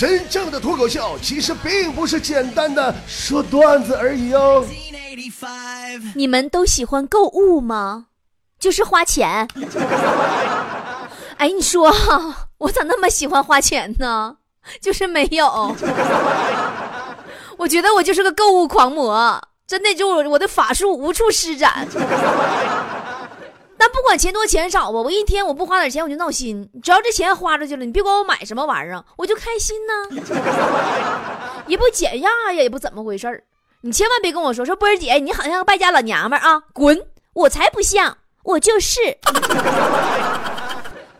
真正的脱口秀其实并不是简单的说段子而已哦。你们都喜欢购物吗？就是花钱。哎，你说 我咋那么喜欢花钱呢？就是没有。我觉得我就是个购物狂魔，真的就我的法术无处施展。但不管钱多钱少吧，我一天我不花点钱我就闹心。只要这钱花出去了，你别管我买什么玩意儿，我就开心呢。也不减压呀，也不怎么回事儿。你千万别跟我说说波儿姐，你好像个败家老娘们儿啊！滚，我才不像，我就是。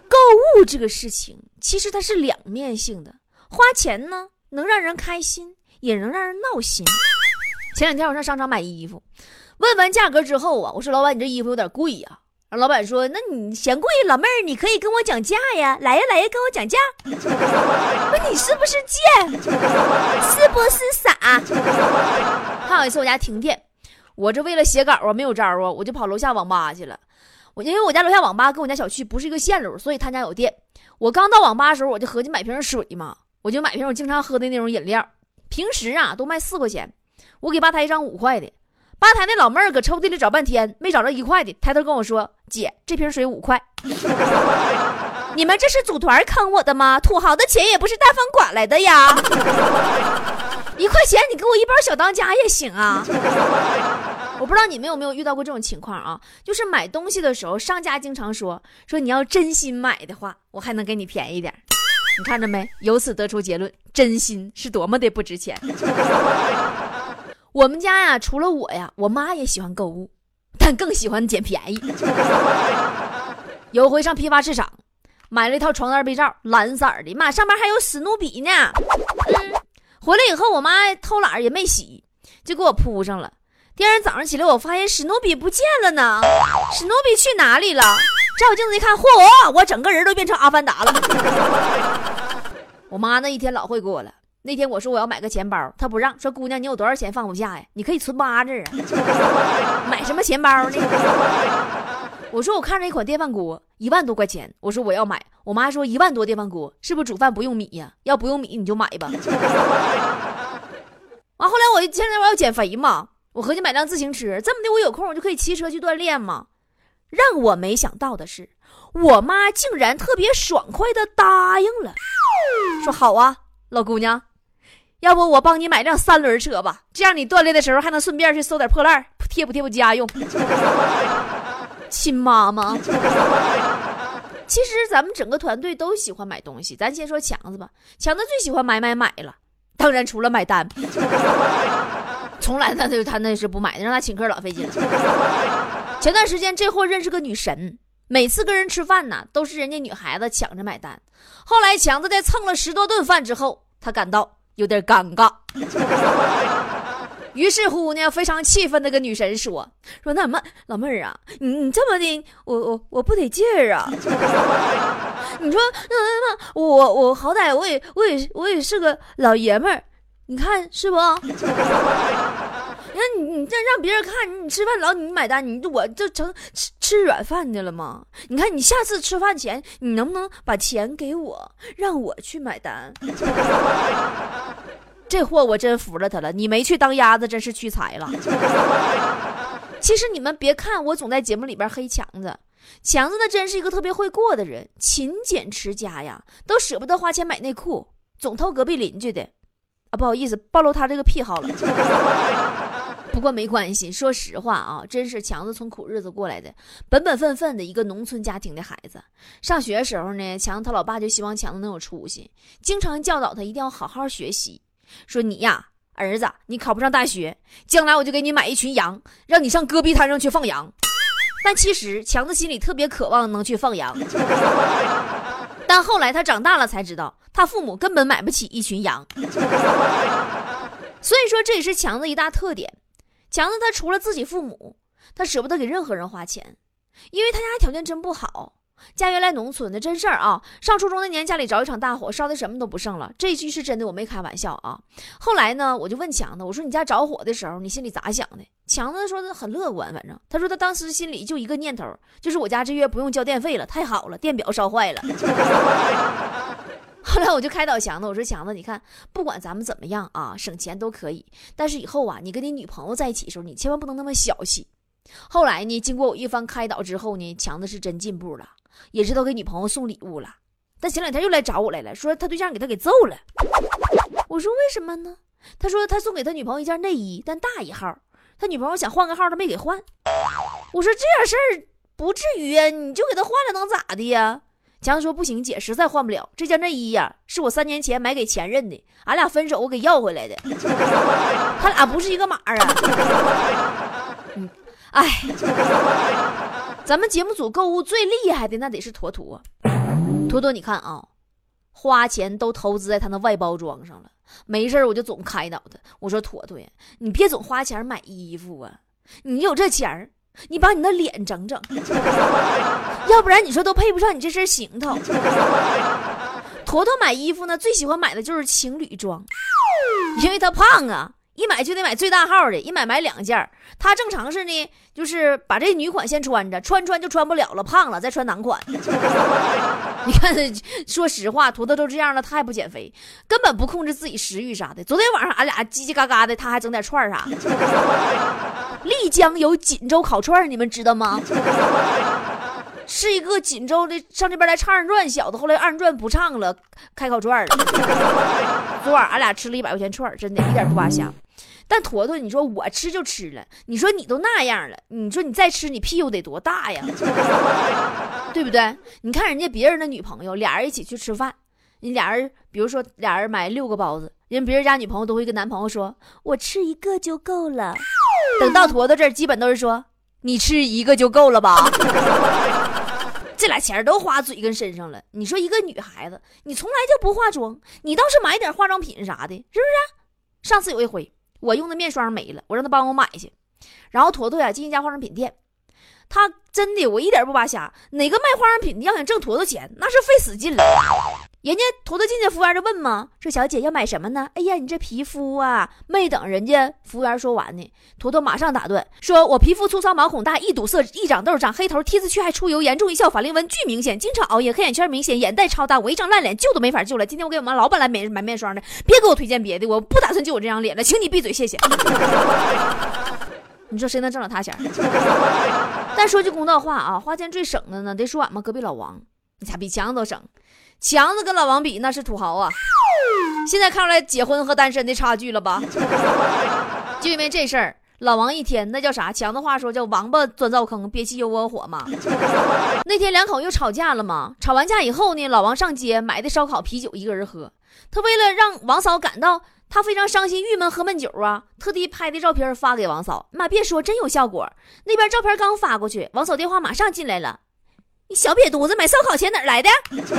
购物这个事情其实它是两面性的，花钱呢能让人开心，也能让人闹心。前两天我上商场买衣服，问完价格之后啊，我说老板，你这衣服有点贵呀。老板说：“那你嫌贵，老妹儿，你可以跟我讲价呀！来呀，来呀，跟我讲价。不，你是不是贱？是不是傻？还有一次我家停电，我这为了写稿啊，没有招啊，我就跑楼下网吧去了。我因为我家楼下网吧跟我家小区不是一个线路，所以他家有电。我刚到网吧的时候，我就合计买瓶水嘛，我就买瓶我经常喝的那种饮料，平时啊都卖四块钱，我给吧台一张五块的。”吧台那老妹儿搁抽屉里找半天，没找着一块的，抬头跟我说：“姐，这瓶水五块。”你们这是组团坑我的吗？土豪的钱也不是大方管来的呀！一块钱你给我一包小当家也行啊！我不知道你们有没有遇到过这种情况啊？就是买东西的时候，商家经常说说你要真心买的话，我还能给你便宜点。你看着没？由此得出结论：真心是多么的不值钱。我们家呀，除了我呀，我妈也喜欢购物，但更喜欢捡便宜。有回上批发市场，买了一套床单被罩，蓝色的，妈上面还有史努比呢。嗯，回来以后，我妈偷懒也没洗，就给我铺上了。第二天早上起来，我发现史努比不见了呢，史努比去哪里了？照镜子一看，嚯，我整个人都变成阿凡达了。我妈那一天老会过了。那天我说我要买个钱包，他不让，说姑娘你有多少钱放不下呀？你可以存八字啊，买什么钱包呢？我说我看着一款电饭锅，一万多块钱，我说我要买。我妈说一万多电饭锅是不是煮饭不用米呀？要不用米你就买吧。完后来我现在我要减肥嘛，我合计买辆自行车，这么的我有空我就可以骑车去锻炼嘛。让我没想到的是，我妈竟然特别爽快的答应了，说好啊，老姑娘。要不我帮你买辆三轮车吧，这样你锻炼的时候还能顺便去收点破烂贴补贴补家用。亲妈妈，其实咱们整个团队都喜欢买东西，咱先说强子吧。强子最喜欢买买买了，当然除了买单，从来他就他那是不买的，让他请客老费劲了。前段时间这货认识个女神，每次跟人吃饭呢，都是人家女孩子抢着买单。后来强子在蹭了十多顿饭之后，他感到。有点尴尬，于是乎呢，非常气愤的跟女神说：“说那什么老妹儿啊，你你这么的，我我我不得劲儿啊！你说那那那我我好歹我也我也我也是个老爷们儿，你看是不？”你看你你这让别人看你你吃饭老你买单，你我就成吃吃软饭的了吗？你看你下次吃饭前你能不能把钱给我，让我去买单？这货我真服了他了，你没去当鸭子真是屈才了。其实你们别看我总在节目里边黑强子，强子那真是一个特别会过的人，勤俭持家呀，都舍不得花钱买内裤，总偷隔壁邻居的。啊，不好意思，暴露他这个癖好了。不过没关系，说实话啊，真是强子从苦日子过来的，本本分分的一个农村家庭的孩子。上学的时候呢，强子他老爸就希望强子能有出息，经常教导他一定要好好学习。说你呀，儿子，你考不上大学，将来我就给你买一群羊，让你上戈壁滩上去放羊。但其实强子心里特别渴望能去放羊。但后来他长大了才知道，他父母根本买不起一群羊。所以说，这也是强子一大特点。强子他除了自己父母，他舍不得给任何人花钱，因为他家条件真不好。家原来农村的真事儿啊！上初中那年家里着一场大火，烧的什么都不剩了。这句是真的，我没开玩笑啊。后来呢，我就问强子，我说你家着火的时候，你心里咋想的？强子说的很乐观，反正他说他当时心里就一个念头，就是我家这月不用交电费了，太好了，电表烧坏了。后来我就开导强子，我说强子，你看，不管咱们怎么样啊，省钱都可以，但是以后啊，你跟你女朋友在一起的时候，你千万不能那么小气。后来呢，经过我一番开导之后呢，强子是真进步了，也知道给女朋友送礼物了。但前两天又来找我来了，说他对象给他给揍了。我说为什么呢？他说他送给他女朋友一件内衣，但大一号，他女朋友想换个号，他没给换。我说这点事儿不至于呀，你就给他换了，能咋的呀？强子说不行，姐实在换不了这件内衣呀，是我三年前买给前任的，俺俩分手我给要回来的，他俩不是一个码啊。嗯，哎，咱们节目组购物最厉害的那得是坨坨，坨坨你看啊，花钱都投资在他那外包装上了，没事我就总开导他，我说坨坨呀，你别总花钱买衣服啊，你有这钱儿。你把你的脸整整，要不然你说都配不上你这身行头。坨坨买衣服呢，最喜欢买的就是情侣装，因为他胖啊，一买就得买最大号的，一买买两件他正常是呢，就是把这女款先穿着，穿穿就穿不了了，胖了再穿男款。你看，说实话，坨坨都这样了，他还不减肥，根本不控制自己食欲啥的。昨天晚上俺俩叽叽嘎嘎的，他还整点串啥。丽江有锦州烤串，你们知道吗？是一个锦州的上这边来唱二人转小子，后来二人转不唱了，开烤串了。昨晚俺俩吃了一百块钱串，真的一点不扒瞎。但坨坨，你说我吃就吃了，你说你都那样了，你说你再吃，你屁股得多大呀？对不对？你看人家别人的女朋友，俩人一起去吃饭，你俩人比如说俩人买六个包子，人别人家女朋友都会跟男朋友说：“我吃一个就够了。”等到坨坨这，基本都是说：“你吃一个就够了吧？” 这俩钱都花嘴跟身上了。你说一个女孩子，你从来就不化妆，你倒是买点化妆品啥的，是不是？上次有一回。我用的面霜没了，我让他帮我买去。然后坨坨呀进一家化妆品店，他真的我一点不扒瞎，哪个卖化妆品的要想挣坨坨钱，那是费死劲了。人家坨坨进去，服务员就问嘛：“说小姐要买什么呢？”哎呀，你这皮肤啊，没等人家服务员说完呢，坨坨马上打断：“说我皮肤粗糙，毛孔大，易堵塞，易长痘，长黑头，T 字区还出油，严重一笑，法令纹巨明显，经常熬夜，黑眼圈明显，眼袋超大，我一张烂脸救都没法救了。今天我给我们老板来买买面霜的，别给我推荐别的，我不打算救我这张脸了，请你闭嘴，谢谢。你说谁能挣了他钱？但说句公道话啊，花钱最省的呢，得说俺们隔壁老王，你家比强都省。强子跟老王比那是土豪啊！现在看出来结婚和单身的差距了吧？就因为这事儿，老王一天那叫啥？强子话说叫王八钻灶坑，憋气又窝火嘛。那天两口又吵架了嘛？吵完架以后呢，老王上街买的烧烤啤酒一个人喝。他为了让王嫂感到他非常伤心郁闷喝闷酒啊，特地拍的照片发给王嫂。妈别说，真有效果。那边照片刚发过去，王嫂电话马上进来了。你小瘪犊子，买烧烤钱哪来的？你撒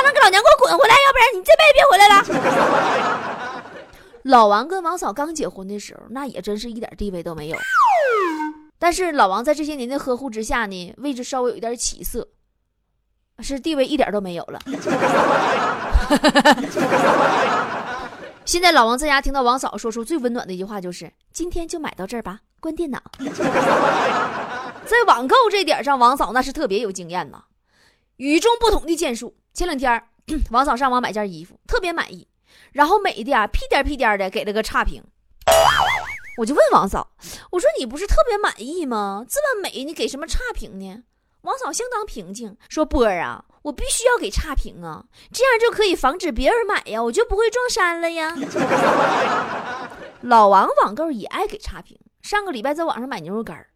浪给老娘给我滚回来，要不然你这辈子别回来了。老王跟王嫂刚结婚的时候，那也真是一点地位都没有。但是老王在这些年的呵护之下呢，位置稍微有一点起色，是地位一点都没有了。现在老王在家听到王嫂说出最温暖的一句话就是：“今天就买到这儿吧，关电脑。”在网购这点上，王嫂那是特别有经验呐，与众不同的建树。前两天，王嫂上网买件衣服，特别满意，然后美的啊屁颠屁颠的给了个差评。我就问王嫂，我说你不是特别满意吗？这么美，你给什么差评呢？王嫂相当平静，说波儿啊，我必须要给差评啊，这样就可以防止别人买呀，我就不会撞衫了呀。老王网购也爱给差评，上个礼拜在网上买牛肉干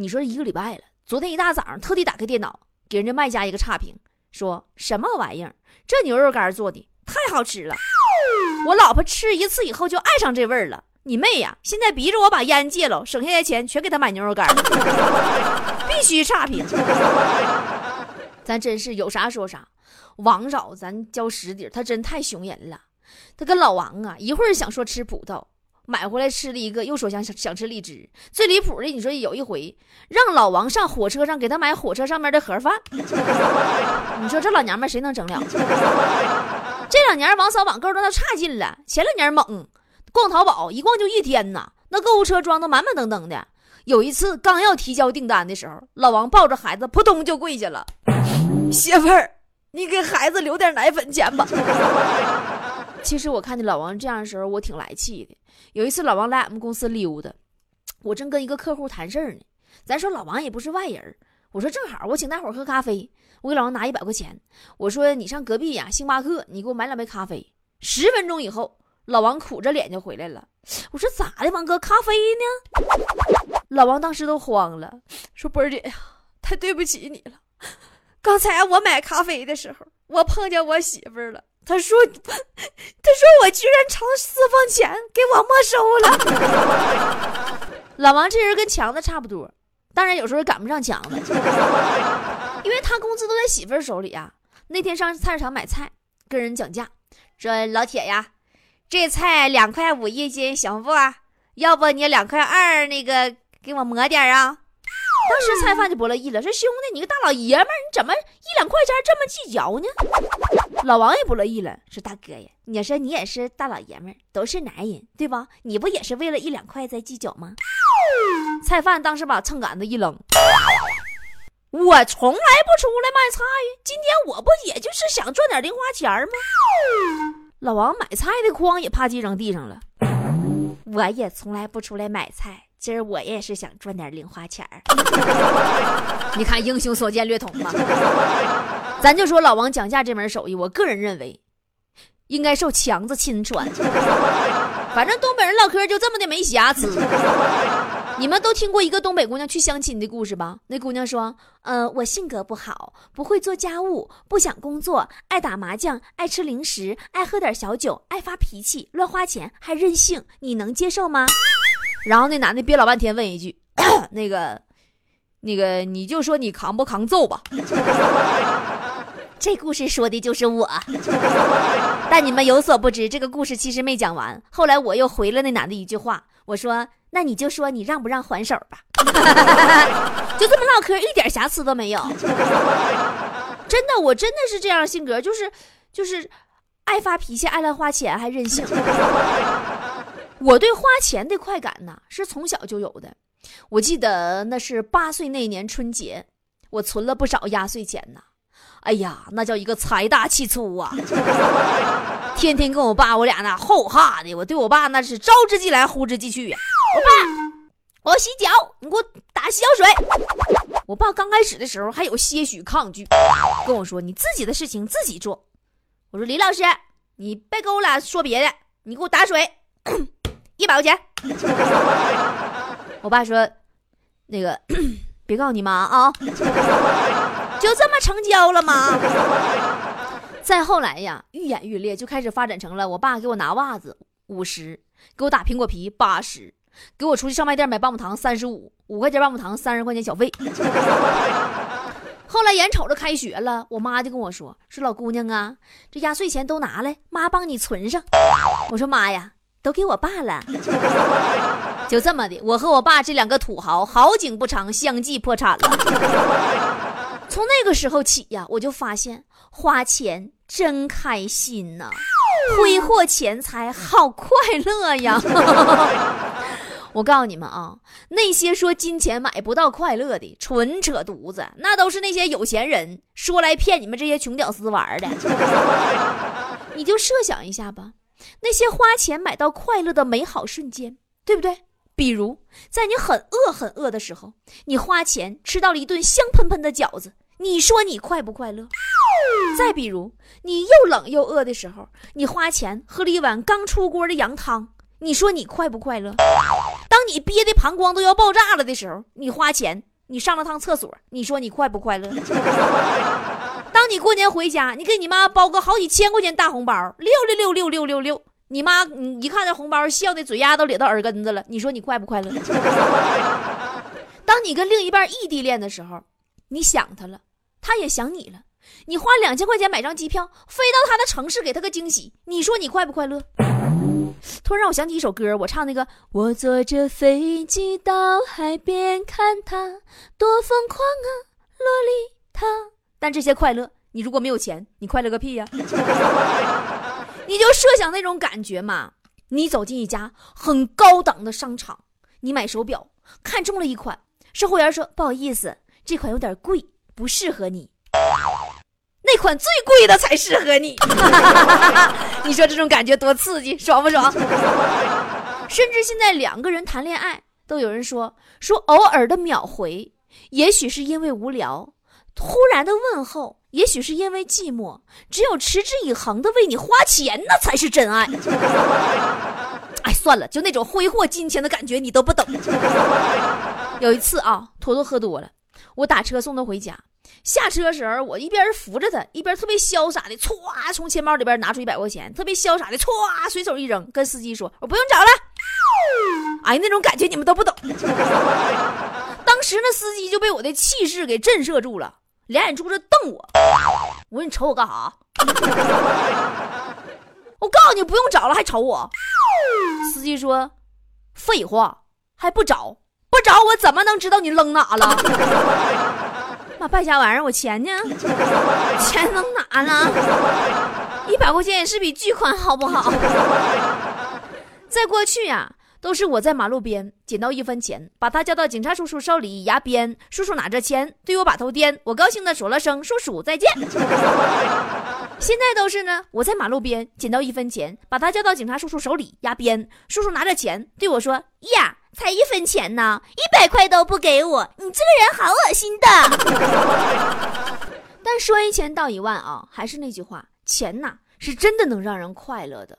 你说一个礼拜了，昨天一大早上特地打开电脑，给人家卖家一个差评，说什么玩意儿？这牛肉干做的太好吃了，我老婆吃一次以后就爱上这味儿了。你妹呀！现在逼着我把烟戒了，省下来钱全给他买牛肉干，必须差评。咱真是有啥说啥，王嫂咱交实底，她真太熊人了。她跟老王啊，一会儿想说吃葡萄。买回来吃了一个，又说想想吃荔枝。最离谱的，你说有一回让老王上火车上给他买火车上面的盒饭，你说这老娘们谁能整了？这两年王嫂网购都差劲了，前两年猛逛淘宝，一逛就一天呐，那购物车装的满满登登的。有一次刚要提交订单的时候，老王抱着孩子扑通就跪下了：“ 媳妇儿，你给孩子留点奶粉钱吧。其实我看见老王这样的时候，我挺来气的。有一次老王来俺们公司溜达，我正跟一个客户谈事儿呢。咱说老王也不是外人，我说正好我请大伙儿喝咖啡，我给老王拿一百块钱，我说你上隔壁呀星巴克，你给我买两杯咖啡。十分钟以后，老王苦着脸就回来了。我说咋的，王哥，咖啡呢？老王当时都慌了，说波儿姐呀，太对不起你了。刚才我买咖啡的时候，我碰见我媳妇儿了。他说：“ 他说我居然藏私房钱，给我没收了。”老王这人跟强子差不多，当然有时候赶不上强子，因为他工资都在媳妇手里啊。那天上菜市场买菜，跟人讲价，说：“老铁呀，这菜两块五一斤，行不？要不你两块二，那个给我抹点啊。”当时菜贩就不乐意了，说：“兄弟，你个大老爷们儿，你怎么一两块钱这么计较呢？”老王也不乐意了，说：“大哥呀，你说你也是大老爷们儿，都是男人，对吧？你不也是为了一两块在计较吗？”菜贩当时把秤杆子一扔：“我从来不出来卖菜，今天我不也就是想赚点零花钱吗？”老王买菜的筐也啪叽扔地上了。我也从来不出来买菜。今儿我也是想赚点零花钱儿，你看英雄所见略同吧。咱就说老王讲价这门手艺，我个人认为应该受强子亲传。反正东北人唠嗑就这么的没瑕疵。你们都听过一个东北姑娘去相亲的故事吧？那姑娘说：“呃，我性格不好，不会做家务，不想工作，爱打麻将，爱吃零食，爱喝点小酒，爱发脾气，乱花钱，还任性。你能接受吗？”然后那男的憋老半天，问一句：“ 那个，那个，你就说你扛不扛揍吧？” 这故事说的就是我，但你们有所不知，这个故事其实没讲完。后来我又回了那男的一句话，我说：“那你就说你让不让还手吧？” 就这么唠嗑，一点瑕疵都没有。真的，我真的是这样性格，就是就是爱发脾气，爱乱花钱，还任性。我对花钱的快感呢，是从小就有的。我记得那是八岁那年春节，我存了不少压岁钱呢。哎呀，那叫一个财大气粗啊！天天跟我爸我俩那吼哈的，我对我爸那是招之即来，呼之即去呀。我爸，我要洗脚，你给我打洗脚水。我爸刚开始的时候还有些许抗拒，跟我说：“你自己的事情自己做。”我说：“李老师，你别跟我俩说别的，你给我打水。”一百块钱，我爸说：“那个，别告诉你妈啊，就这么成交了吗？” 再后来呀，愈演愈烈，就开始发展成了我爸给我拿袜子五十，给我打苹果皮八十，给我出去上卖店买棒棒糖三十五，五块钱棒棒糖三十块钱小费。后来眼瞅着开学了，我妈就跟我说：“说老姑娘啊，这压岁钱都拿来，妈帮你存上。”我说：“妈呀。”都给我爸了，就这么的，我和我爸这两个土豪好景不长，相继破产了。从那个时候起呀，我就发现花钱真开心呐，挥霍钱财好快乐呀。我告诉你们啊，那些说金钱买不到快乐的，纯扯犊子，那都是那些有钱人说来骗你们这些穷屌丝玩的。你就设想一下吧。那些花钱买到快乐的美好瞬间，对不对？比如在你很饿很饿的时候，你花钱吃到了一顿香喷喷的饺子，你说你快不快乐？再比如你又冷又饿的时候，你花钱喝了一碗刚出锅的羊汤，你说你快不快乐？当你憋的膀胱都要爆炸了的时候，你花钱你上了趟厕所，你说你快不快乐？当你过年回家，你给你妈包个好几千块钱大红包，六六六六六六六，你妈你一看这红包，笑的嘴丫都咧到耳根子了。你说你快不快乐？当你跟另一半异地恋的时候，你想他了，他也想你了，你花两千块钱买张机票，飞到他的城市给他个惊喜，你说你快不快乐？突然让我想起一首歌，我唱那个，我坐着飞机到海边看他，多疯狂啊，洛丽塔。但这些快乐，你如果没有钱，你快乐个屁呀！你就设想那种感觉嘛。你走进一家很高档的商场，你买手表，看中了一款，售货员说：“不好意思，这款有点贵，不适合你。”那款最贵的才适合你。你说这种感觉多刺激，爽不爽？甚至现在两个人谈恋爱，都有人说说偶尔的秒回，也许是因为无聊；突然的问候，也许是因为寂寞。只有持之以恒的为你花钱，那才是真爱。哎，算了，就那种挥霍金钱的感觉，你都不懂。有一次啊，坨坨喝多了，我打车送他回家。下车时候，我一边扶着他，一边特别潇洒的歘从钱包里边拿出一百块钱，特别潇洒的歘随手一扔，跟司机说：“我不用找了。”哎，那种感觉你们都不懂。当时那司机就被我的气势给震慑住了，俩眼珠子瞪我。我说：“你瞅我干啥？” 我告诉你不用找了，还瞅我。司机说：“废话，还不找？不找我怎么能知道你扔哪了？” 妈，败家玩意儿，我钱呢？钱扔哪了？一百块钱也是笔巨款，好不好？在过去呀，都是我在马路边捡到一分钱，把他交到警察叔叔手里压边。叔叔拿着钱对我把头颠，我高兴的说了声“叔叔再见”。现在都是呢，我在马路边捡到一分钱，把他交到警察叔叔手里压边。叔叔拿着钱对我说：“呀。”才一分钱呢，一百块都不给我，你这个人好恶心的。但说一千道一万啊，还是那句话，钱呐是真的能让人快乐的。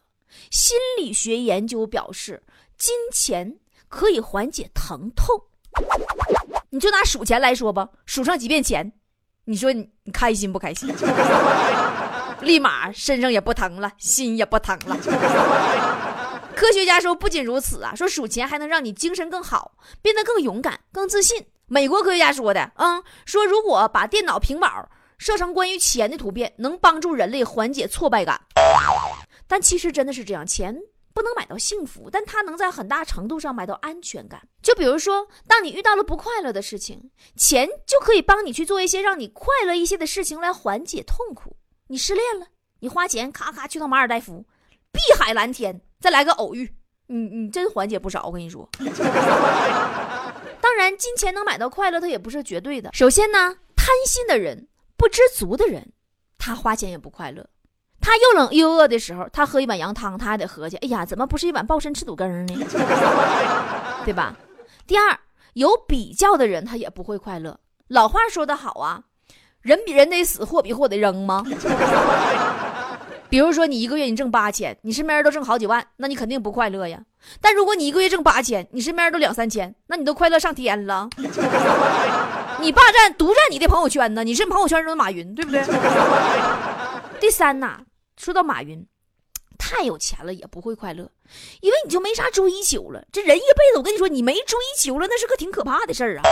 心理学研究表示，金钱可以缓解疼痛。你就拿数钱来说吧，数上几遍钱，你说你你开心不开心？立马身上也不疼了，心也不疼了。科学家说，不仅如此啊，说数钱还能让你精神更好，变得更勇敢、更自信。美国科学家说的，嗯，说如果把电脑屏保设成关于钱的图片，能帮助人类缓解挫败感。但其实真的是这样，钱不能买到幸福，但它能在很大程度上买到安全感。就比如说，当你遇到了不快乐的事情，钱就可以帮你去做一些让你快乐一些的事情来缓解痛苦。你失恋了，你花钱咔咔去趟马尔代夫，碧海蓝天。再来个偶遇，你你真缓解不少。我跟你说，当然，金钱能买到快乐，它也不是绝对的。首先呢，贪心的人、不知足的人，他花钱也不快乐。他又冷又饿的时候，他喝一碗羊汤，他还得合计：哎呀，怎么不是一碗鲍参翅肚羹呢？对吧？第二，有比较的人，他也不会快乐。老话说得好啊，人比人得死，货比货得扔吗？比如说，你一个月你挣八千，你身边人都挣好几万，那你肯定不快乐呀。但如果你一个月挣八千，你身边人都两三千，那你都快乐上天了。你霸占独占你的朋友圈呢？你是朋友圈中的马云，对不对？第三呐，说到马云，太有钱了也不会快乐，因为你就没啥追求了。这人一辈子，我跟你说，你没追求了，那是个挺可怕的事儿啊。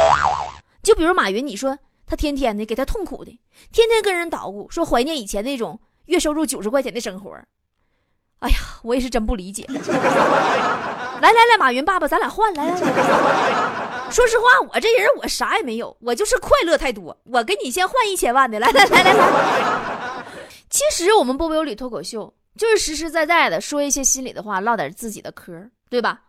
就比如马云，你说他天天的给他痛苦的，天天跟人捣鼓，说怀念以前那种。月收入九十块钱的生活，哎呀，我也是真不理解。来来来，马云爸爸，咱俩换来来来。说实话，我这人我啥也没有，我就是快乐太多。我给你先换一千万的，来来来来来。其实我们波波有理脱口秀就是实实在在的说一些心里的话，唠点自己的嗑，对吧？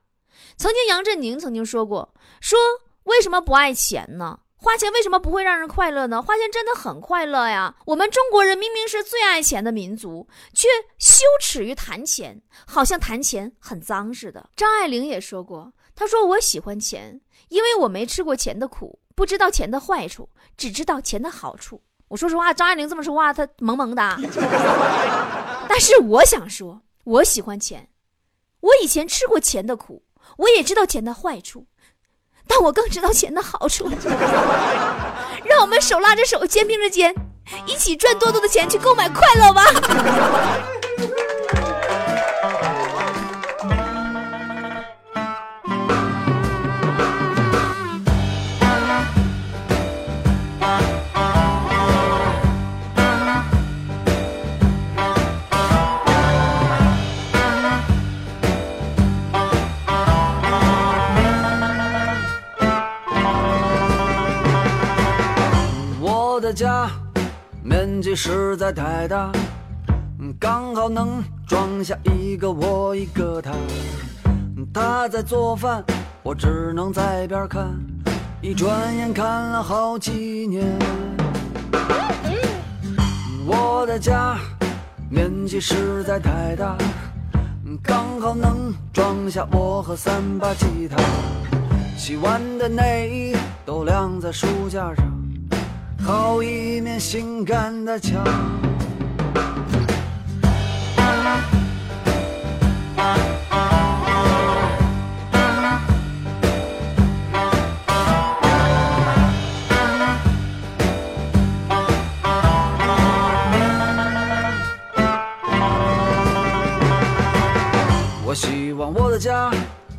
曾经杨振宁曾经说过，说为什么不爱钱呢？花钱为什么不会让人快乐呢？花钱真的很快乐呀！我们中国人明明是最爱钱的民族，却羞耻于谈钱，好像谈钱很脏似的。张爱玲也说过，她说我喜欢钱，因为我没吃过钱的苦，不知道钱的坏处，只知道钱的好处。我说实话，张爱玲这么说话，她萌萌的。但是我想说，我喜欢钱，我以前吃过钱的苦，我也知道钱的坏处。但我更知道钱的好处，让我们手拉着手，肩并着肩，一起赚多多的钱去购买快乐吧。家面积实在太大，刚好能装下一个我一个他。他在做饭，我只能在边看，一转眼看了好几年。我的家面积实在太大，刚好能装下我和三把吉他。洗完的内衣都晾在书架上，好一面性感的墙。我希望我的家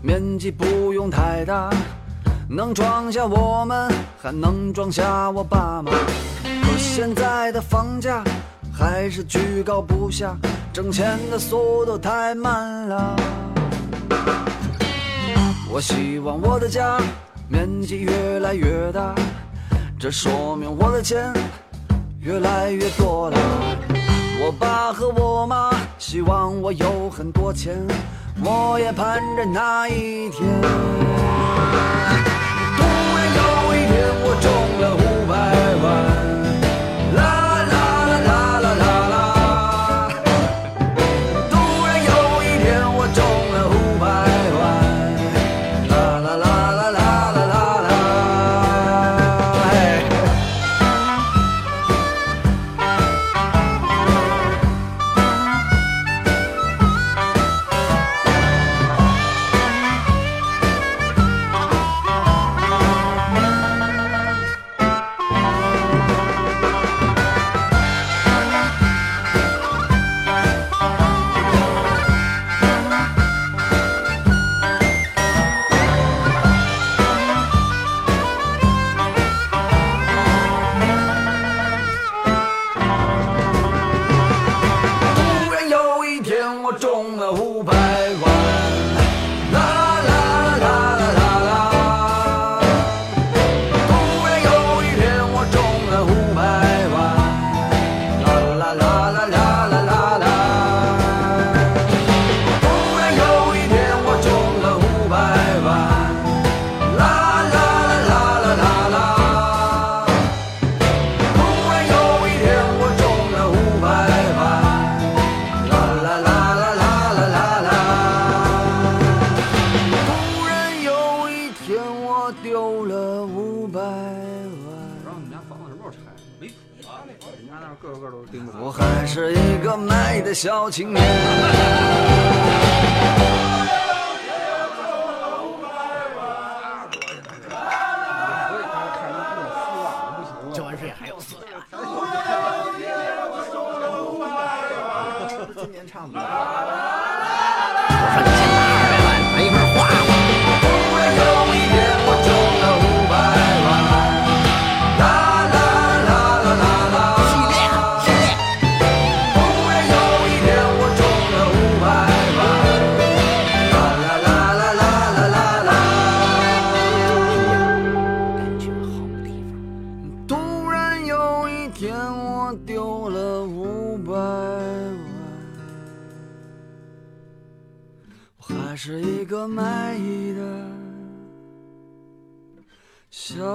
面积不用太大，能装下我们，还能装下我爸妈。可现在的房价还是居高不下，挣钱的速度太慢了。我希望我的家面积越来越大，这说明我的钱越来越多了。我爸和我妈希望我有很多钱，我也盼着那一天。突然有一天，我中了五百万，我还是一个卖的小青年。个卖艺的小